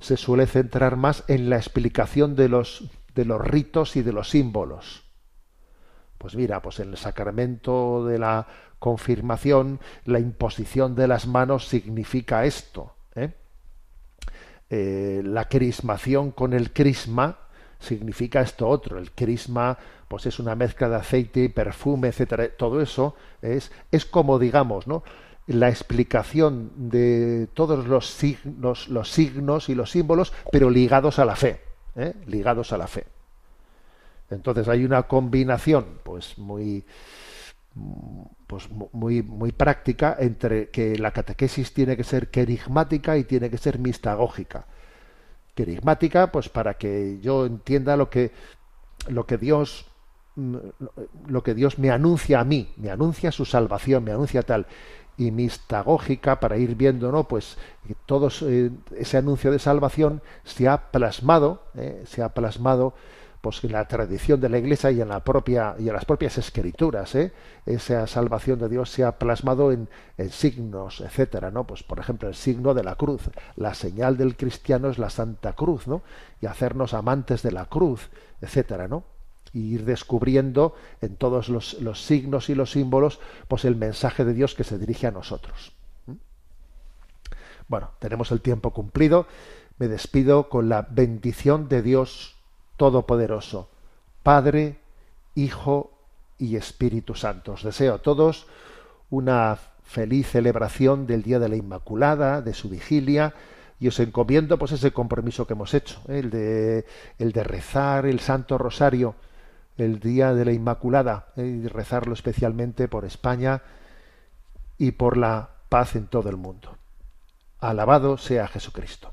Speaker 1: se suele centrar más en la explicación de los, de los ritos y de los símbolos. Pues mira, pues en el sacramento de la confirmación, la imposición de las manos significa esto. ¿eh? Eh, la crismación con el crisma significa esto otro. El crisma, pues es una mezcla de aceite y perfume, etcétera. Todo eso es, es como, digamos, ¿no? la explicación de todos los signos, los signos y los símbolos, pero ligados a la fe, ¿eh? ligados a la fe. Entonces hay una combinación, pues muy, pues muy, muy práctica entre que la catequesis tiene que ser querigmática y tiene que ser mistagógica. Querigmática, pues para que yo entienda lo que, lo que Dios lo que Dios me anuncia a mí, me anuncia su salvación, me anuncia tal y mistagógica para ir viendo no pues todo eh, ese anuncio de salvación se ha plasmado eh, se ha plasmado pues en la tradición de la iglesia y en la propia y en las propias escrituras ¿eh? esa salvación de Dios se ha plasmado en, en, signos etcétera no pues por ejemplo el signo de la cruz. La señal del cristiano es la Santa Cruz no y hacernos amantes de la cruz etcétera no y ir descubriendo en todos los, signos y los símbolos pues el mensaje de Dios que se dirige a nosotros. ¿Mm? Bueno, tenemos el tiempo cumplido. Me despido con la bendición de Dios Todopoderoso, Padre, Hijo y Espíritu Santo. Os deseo a todos una feliz celebración del Día de la Inmaculada, de su vigilia, y os encomiendo pues ese compromiso que hemos hecho, ¿eh? el, de, el de rezar el Santo Rosario el Día de la Inmaculada eh, y rezarlo especialmente por España y por la paz en todo el mundo. Alabado sea Jesucristo.